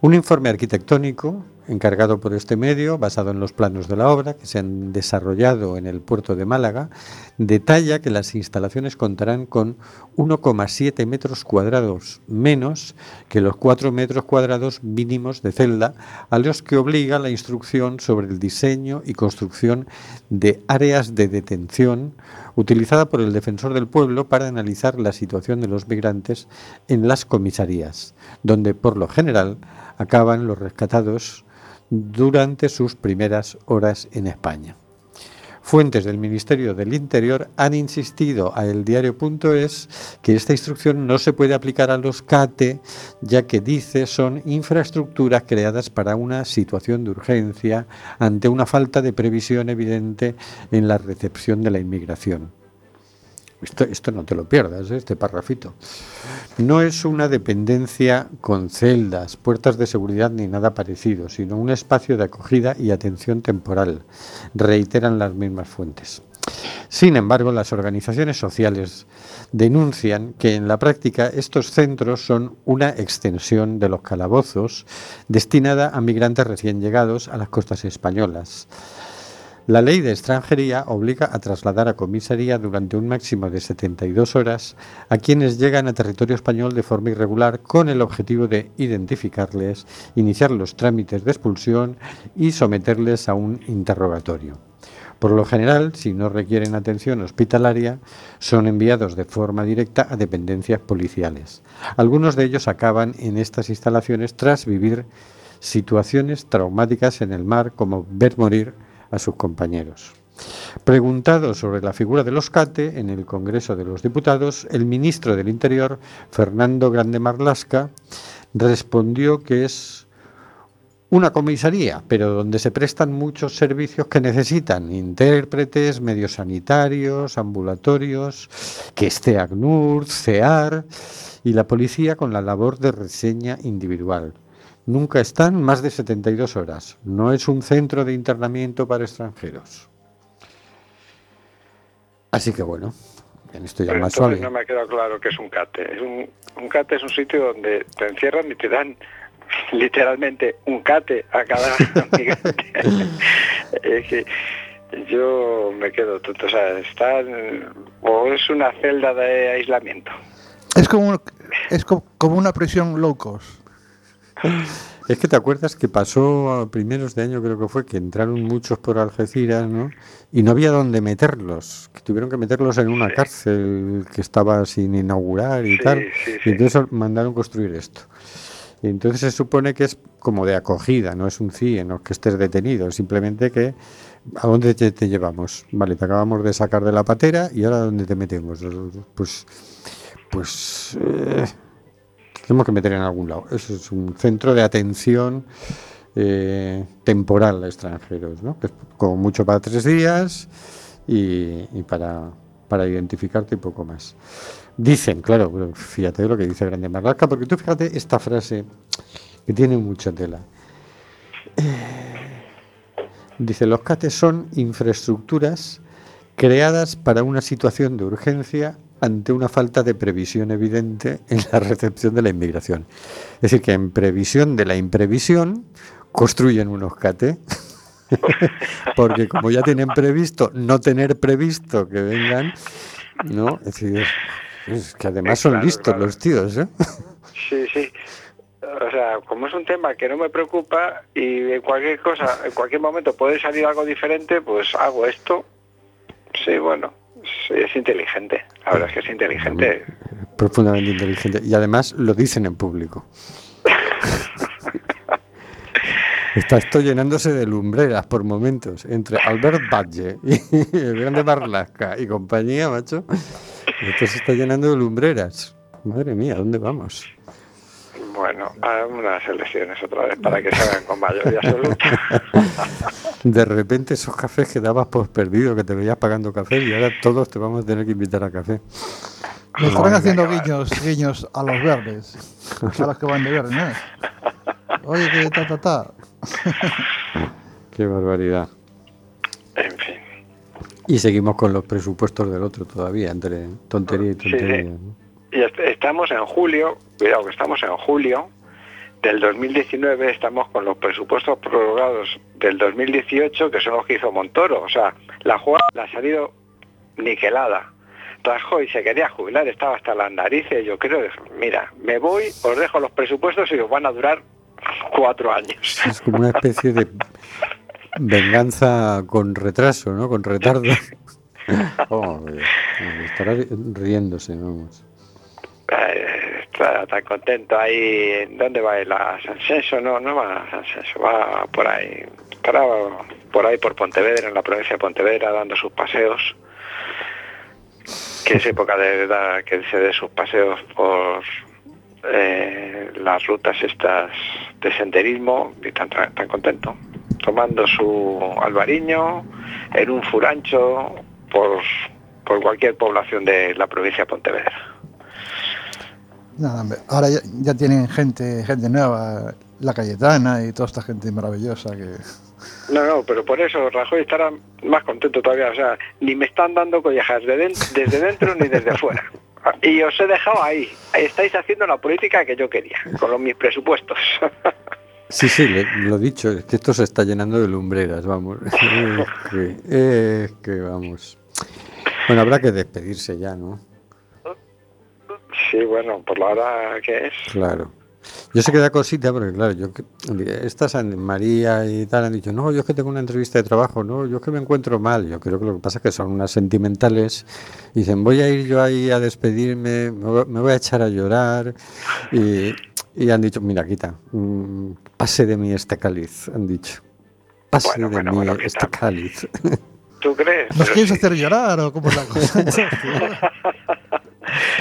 Un informe arquitectónico encargado por este medio, basado en los planos de la obra que se han desarrollado en el puerto de Málaga, detalla que las instalaciones contarán con 1,7 metros cuadrados menos que los 4 metros cuadrados mínimos de celda a los que obliga la instrucción sobre el diseño y construcción de áreas de detención utilizada por el defensor del pueblo para analizar la situación de los migrantes en las comisarías, donde por lo general acaban los rescatados durante sus primeras horas en España. Fuentes del Ministerio del Interior han insistido a eldiario.es que esta instrucción no se puede aplicar a los CATE, ya que dice son infraestructuras creadas para una situación de urgencia ante una falta de previsión evidente en la recepción de la inmigración. Esto, no te lo pierdas, ¿eh? este parrafito. No es una dependencia con celdas, puertas de seguridad ni nada parecido, sino un espacio de acogida y atención temporal, reiteran las mismas fuentes. Sin embargo, las organizaciones sociales denuncian que en la práctica estos centros son una extensión de los calabozos destinada a migrantes recién llegados a las costas españolas. La ley de extranjería obliga a trasladar a comisaría durante un máximo de 72 horas a quienes llegan a territorio español de forma irregular con el objetivo de identificarles, iniciar los trámites de expulsión y someterles a un interrogatorio. Por lo general, si no requieren atención hospitalaria, son enviados de forma directa a dependencias policiales. Algunos de ellos acaban en estas instalaciones tras vivir situaciones traumáticas en el mar como ver morir a sus compañeros. Preguntado sobre la figura de los CATE en el Congreso de los Diputados, el ministro del Interior, Fernando Grande Marlasca, respondió que es una comisaría, pero donde se prestan muchos servicios que necesitan, intérpretes, medios sanitarios, ambulatorios, que esté ACNUR, CEAR y la policía con la labor de reseña individual. Nunca están más de 72 horas. No es un centro de internamiento para extranjeros. Así que bueno, en esto ya Pero más suave. no me ha quedado claro que es un cate. Es un, un cate es un sitio donde te encierran y te dan *laughs* literalmente un cate a cada *laughs* migrante. *laughs* es que yo me quedo tonto. O sea, están, o es una celda de aislamiento. Es como, un- es co- como una prisión low cost. Es que te acuerdas que pasó a primeros de año, creo que fue, que entraron muchos por Algeciras, ¿no? Y no había dónde meterlos, que tuvieron que meterlos en una Sí. cárcel que estaba sin inaugurar y Sí, tal. sí, Y entonces mandaron construir esto. Y entonces se supone que es como de acogida, no es un CIE, no es que estés detenido, simplemente que ¿a dónde te, te llevamos? Vale, te acabamos de sacar de la patera y ahora ¿a dónde te metemos? Pues, pues eh, tenemos que meter en algún lado. Eso es un centro de atención eh, temporal a extranjeros, ¿no? Como mucho para tres días y, para, identificarte y poco más. Dicen, claro, fíjate lo que dice Grande Marlaska, porque tú fíjate esta frase que tiene mucha tela. Eh, dice, los CATES son infraestructuras creadas para una situación de urgencia ante una falta de previsión evidente en la recepción de la inmigración. Es decir, que en previsión de la imprevisión construyen unos CATE, *laughs* porque como ya tienen previsto no tener previsto que vengan, ¿no? Es decir, es que además son Claro, listos claro. los tíos, ¿eh? Sí, sí. O sea, como es un tema que no me preocupa y en cualquier cosa, en cualquier momento puede salir algo diferente, pues hago esto. Sí, bueno, es inteligente. La verdad es que es inteligente. *laughs* Profundamente inteligente. Y además lo dicen en público. *laughs* Está esto llenándose de lumbreras por momentos entre Albert Badge y el grande Marlaska y compañía, macho. Esto se está llenando de lumbreras. Madre mía, ¿dónde vamos? Bueno, a unas elecciones otra vez para que se hagan con mayoría absoluta. *laughs* De repente esos cafés que dabas por perdido, que te veías pagando café y ahora todos te vamos a tener que invitar a café. Estarán Venga, haciendo guiños, guiños a los verdes. A los que van de verde, ¿no? Oye, que ta, ta, ta. *laughs* Qué barbaridad. En fin. Y seguimos con los presupuestos del otro todavía, entre tontería y Sí, sí. tontería. ¿no? Y est- estamos en julio, cuidado que estamos en julio del 2019, estamos con los presupuestos prorrogados del 2018, que son los que hizo Montoro. O sea, la jugada la ha salido niquelada. Rajoy se quería jubilar, estaba hasta las narices. Yo creo, mira, me voy, os dejo los presupuestos y os van a durar cuatro años. Es como una especie de venganza con retraso, ¿no? Con retardo. *laughs* Oh, estará ri- riéndose, vamos. Está tan contento ahí. ¿Dónde va él? ¿A San Senso? No, no va a va por ahí. Por ahí, por Pontevedra, en la provincia de Pontevedra, dando sus paseos. Que es época de dar, que se dé sus paseos por eh, las rutas estas de senderismo y tan, tan contento. Tomando su albariño en un furancho por, por cualquier población de la provincia de Pontevedra. Nada, ahora ya, ya tienen gente, gente nueva, la Cayetana y toda esta gente maravillosa que... No, no, pero por eso Rajoy estará más contento todavía. O sea, ni me están dando collejas de den- desde dentro ni desde fuera. Y os he dejado ahí. Ahí estáis haciendo la política que yo quería, con los, mis presupuestos. *laughs* Sí, sí, le- lo dicho, es que esto se está llenando de lumbreras, vamos. *laughs* Es que, es que vamos. Bueno, habrá que despedirse ya, ¿no? Sí, bueno, por la hora que es. Claro. Yo sé que da cosita, porque claro, yo estas María y tal han dicho, no, yo es que tengo una entrevista de trabajo, no, yo es que me encuentro mal. Yo creo que lo que pasa es que son unas sentimentales. y Dicen, voy a ir yo ahí a despedirme, me voy, a echar a llorar. Y, y han dicho, mira, quita, mm, pase de mí este cáliz, han dicho. Pase Bueno, de bueno, mí bueno, este cáliz. ¿Tú crees? ¿Nos quieres sí. hacer llorar o cómo es la cosa? *laughs*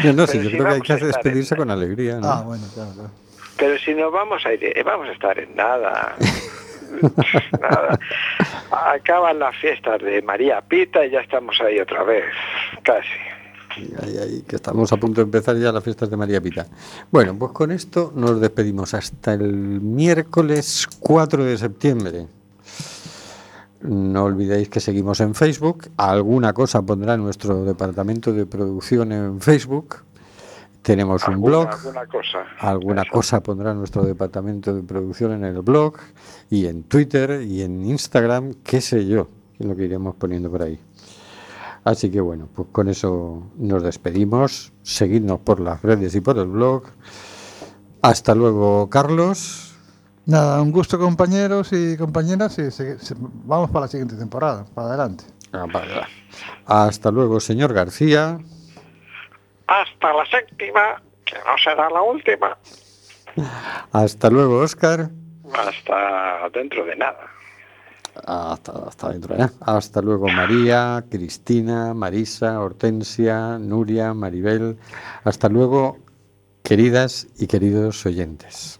*laughs* no, no, sí, Pero yo si creo que hay que despedirse en- con alegría, ¿no? ah, bueno, claro, claro. Pero si nos vamos a ir, eh, vamos a estar en nada. *laughs* nada. Acaban las fiestas de María Pita y ya estamos ahí otra vez. Casi. Ahí, ahí, que estamos a punto de empezar ya las fiestas de María Pita. Bueno, pues con esto nos despedimos hasta el miércoles 4 de septiembre. No olvidéis que seguimos en Facebook. Alguna cosa pondrá nuestro departamento de producción en Facebook. Tenemos un blog. Alguna cosa. Alguna Eso. cosa pondrá nuestro departamento de producción en el blog y en Twitter y en Instagram, qué sé yo, es lo que iremos poniendo por ahí. Así que bueno, pues con eso nos despedimos. Seguidnos por las redes y por el blog. Hasta luego, Carlos. Nada, un gusto compañeros y compañeras y se- se- vamos para la siguiente temporada, para adelante. Ah, vale. Hasta luego, señor García. Hasta la séptima, que no será la última. Hasta luego, Oscar. Hasta dentro de nada. Hasta, hasta dentro, ¿eh? Hasta luego, María, Cristina, Marisa, Hortensia, Nuria, Maribel. Hasta luego, queridas y queridos oyentes.